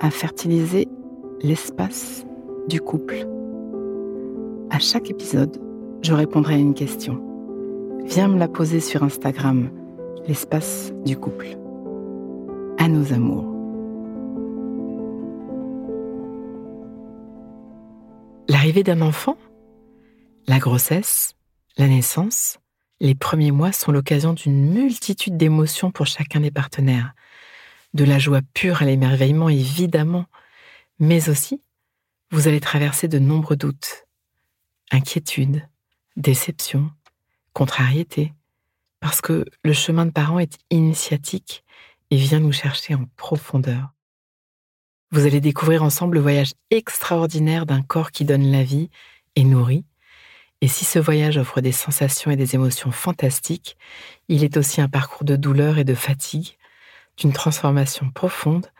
à fertiliser l'espace du couple. À chaque épisode, je répondrai à une question. Viens me la poser sur Instagram, l'espace du couple. À nos amours. L'arrivée d'un enfant, la grossesse, la naissance, les premiers mois sont l'occasion d'une multitude d'émotions pour chacun des partenaires. De la joie pure à l'émerveillement, évidemment, mais aussi, vous allez traverser de nombreux doutes, inquiétudes, déceptions, contrariétés, parce que le chemin de parents est initiatique et vient nous chercher en profondeur. Vous allez découvrir ensemble le voyage extraordinaire d'un corps qui donne la vie et nourrit, et si ce voyage offre des sensations et des émotions fantastiques, il est aussi un parcours de douleur et de fatigue, d'une transformation profonde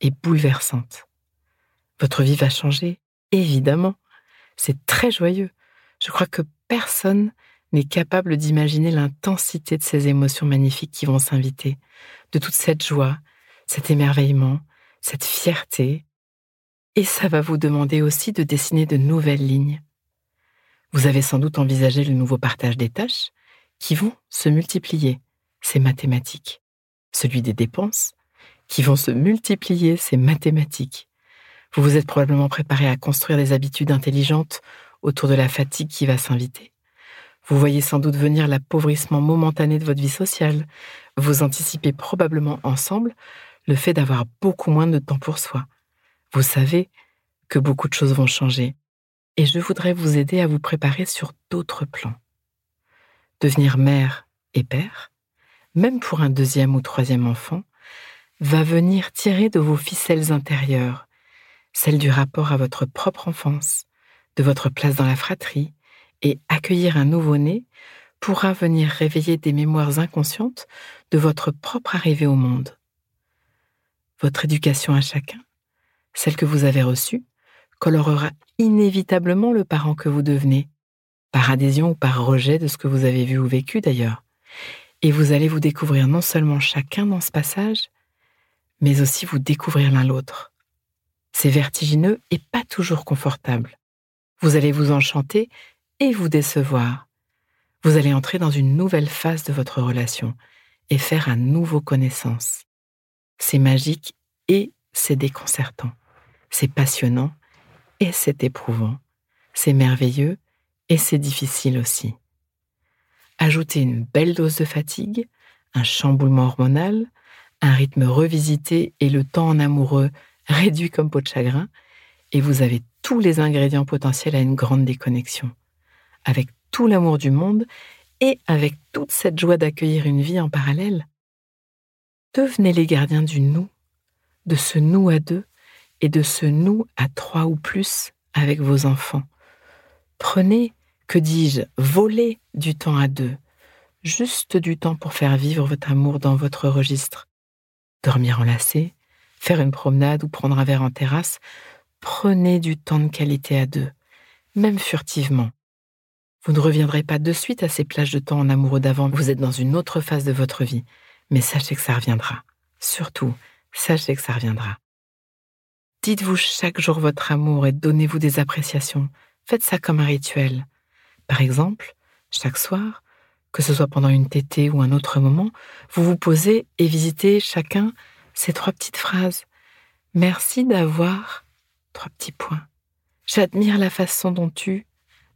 et bouleversante. Votre vie va changer, évidemment. C'est très joyeux. Je crois que personne n'est capable d'imaginer l'intensité de ces émotions magnifiques qui vont s'inviter, de toute cette joie, cet émerveillement, cette fierté. Et ça va vous demander aussi de dessiner de nouvelles lignes vous avez sans doute envisagé le nouveau partage des tâches qui vont se multiplier, c'est mathématiques. Celui des dépenses qui vont se multiplier, c'est mathématiques. Vous vous êtes probablement préparé à construire des habitudes intelligentes autour de la fatigue qui va s'inviter. Vous voyez sans doute venir l'appauvrissement momentané de votre vie sociale. Vous anticipez probablement ensemble le fait d'avoir beaucoup moins de temps pour soi. Vous savez que beaucoup de choses vont changer et je voudrais vous aider à vous préparer sur d'autres plans. Devenir mère et père, même pour un deuxième ou troisième enfant, va venir tirer de vos ficelles intérieures, celles du rapport à votre propre enfance, de votre place dans la fratrie, et accueillir un nouveau-né pourra venir réveiller des mémoires inconscientes de votre propre arrivée au monde. Votre éducation à chacun, celle que vous avez reçue, colorera inévitablement le parent que vous devenez, par adhésion ou par rejet de ce que vous avez vu ou vécu d'ailleurs. Et vous allez vous découvrir non seulement chacun dans ce passage, mais aussi vous découvrir l'un l'autre. C'est vertigineux et pas toujours confortable. Vous allez vous enchanter et vous décevoir. Vous allez entrer dans une nouvelle phase de votre relation et faire un nouveau connaissance. C'est magique et c'est déconcertant. C'est passionnant et c'est éprouvant, c'est merveilleux et c'est difficile aussi. Ajoutez une belle dose de fatigue, un chamboulement hormonal, un rythme revisité et le temps en amoureux réduit comme peau de chagrin, et vous avez tous les ingrédients potentiels à une grande déconnexion, avec tout l'amour du monde et avec toute cette joie d'accueillir une vie en parallèle. Devenez les gardiens du nous, de ce nous à deux et de ce nous à trois ou plus avec vos enfants. Prenez, que dis-je, volez du temps à deux, juste du temps pour faire vivre votre amour dans votre registre. Dormir enlacé, faire une promenade ou prendre un verre en terrasse, prenez du temps de qualité à deux, même furtivement. Vous ne reviendrez pas de suite à ces plages de temps en amoureux d'avant, vous êtes dans une autre phase de votre vie, mais sachez que ça reviendra. Surtout, sachez que ça reviendra. Dites-vous chaque jour votre amour et donnez-vous des appréciations. Faites ça comme un rituel. Par exemple, chaque soir, que ce soit pendant une tétée ou un autre moment, vous vous posez et visitez chacun ces trois petites phrases. Merci d'avoir trois petits points. J'admire la façon dont tu,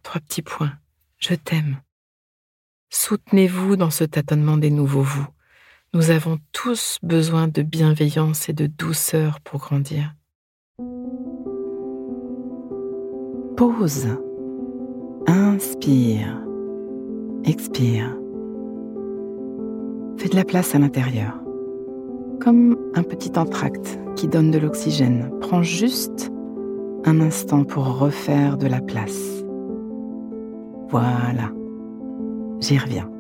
trois petits points. Je t'aime. Soutenez-vous dans ce tâtonnement des nouveaux vous. Nous avons tous besoin de bienveillance et de douceur pour grandir. Pause. Inspire. Expire. Fais de la place à l'intérieur. Comme un petit entracte qui donne de l'oxygène. Prends juste un instant pour refaire de la place. Voilà. J'y reviens.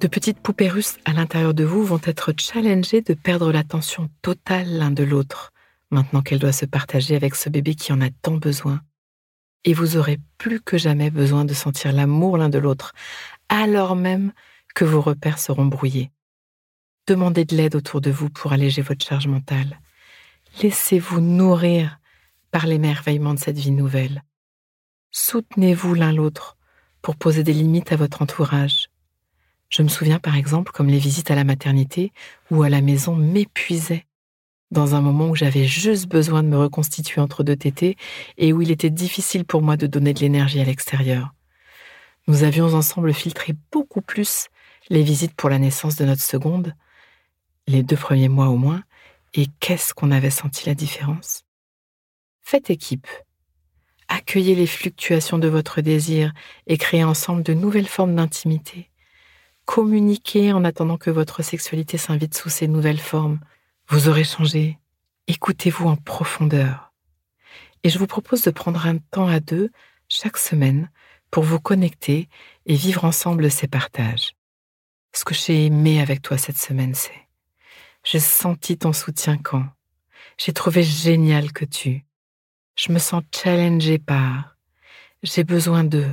De petites poupées russes à l'intérieur de vous vont être challengées de perdre l'attention totale l'un de l'autre, maintenant qu'elle doit se partager avec ce bébé qui en a tant besoin. Et vous aurez plus que jamais besoin de sentir l'amour l'un de l'autre, alors même que vos repères seront brouillés. Demandez de l'aide autour de vous pour alléger votre charge mentale. Laissez-vous nourrir par l'émerveillement de cette vie nouvelle. Soutenez-vous l'un l'autre pour poser des limites à votre entourage. Je me souviens par exemple comme les visites à la maternité ou à la maison m'épuisaient dans un moment où j'avais juste besoin de me reconstituer entre deux tétés et où il était difficile pour moi de donner de l'énergie à l'extérieur. Nous avions ensemble filtré beaucoup plus les visites pour la naissance de notre seconde, les deux premiers mois au moins, et qu'est-ce qu'on avait senti la différence? Faites équipe. Accueillez les fluctuations de votre désir et créez ensemble de nouvelles formes d'intimité. Communiquez en attendant que votre sexualité s'invite sous ces nouvelles formes. Vous aurez changé. Écoutez-vous en profondeur. Et je vous propose de prendre un temps à deux chaque semaine pour vous connecter et vivre ensemble ces partages. Ce que j'ai aimé avec toi cette semaine, c'est j'ai senti ton soutien quand j'ai trouvé génial que tu. Je me sens challengée par j'ai besoin de.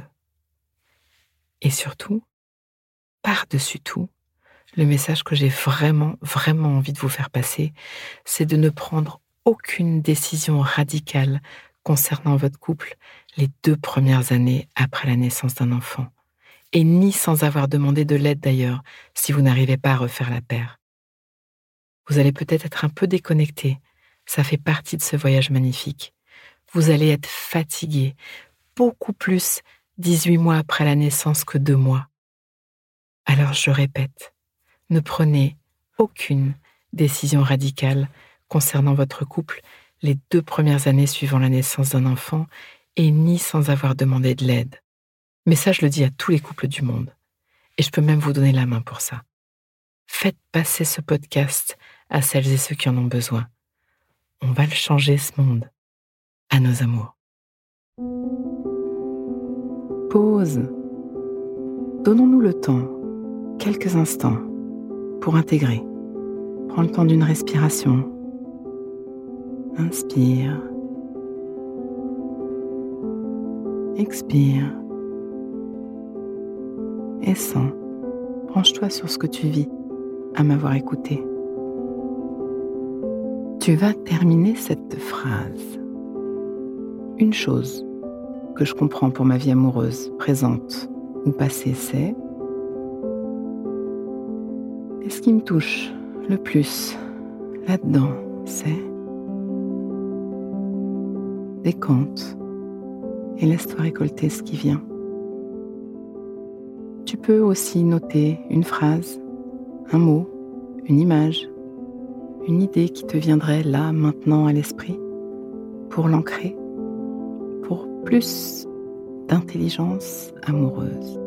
Et surtout, par-dessus tout, le message que j'ai vraiment, vraiment envie de vous faire passer, c'est de ne prendre aucune décision radicale concernant votre couple les deux premières années après la naissance d'un enfant, et ni sans avoir demandé de l'aide d'ailleurs si vous n'arrivez pas à refaire la paire. Vous allez peut-être être un peu déconnecté, ça fait partie de ce voyage magnifique. Vous allez être fatigué, beaucoup plus 18 mois après la naissance que deux mois. Alors je répète, ne prenez aucune décision radicale concernant votre couple les deux premières années suivant la naissance d'un enfant et ni sans avoir demandé de l'aide. Mais ça, je le dis à tous les couples du monde. Et je peux même vous donner la main pour ça. Faites passer ce podcast à celles et ceux qui en ont besoin. On va le changer, ce monde. À nos amours. Pause. Donnons-nous le temps, quelques instants, pour intégrer. Prends le temps d'une respiration. Inspire. Expire. Et sens. Branche-toi sur ce que tu vis à m'avoir écouté. Tu vas terminer cette phrase. Une chose que je comprends pour ma vie amoureuse, présente ou passée, c'est et ce qui me touche le plus là-dedans, c'est décompte et laisse-toi récolter ce qui vient. Tu peux aussi noter une phrase, un mot, une image, une idée qui te viendrait là, maintenant à l'esprit, pour l'ancrer, pour plus d'intelligence amoureuse.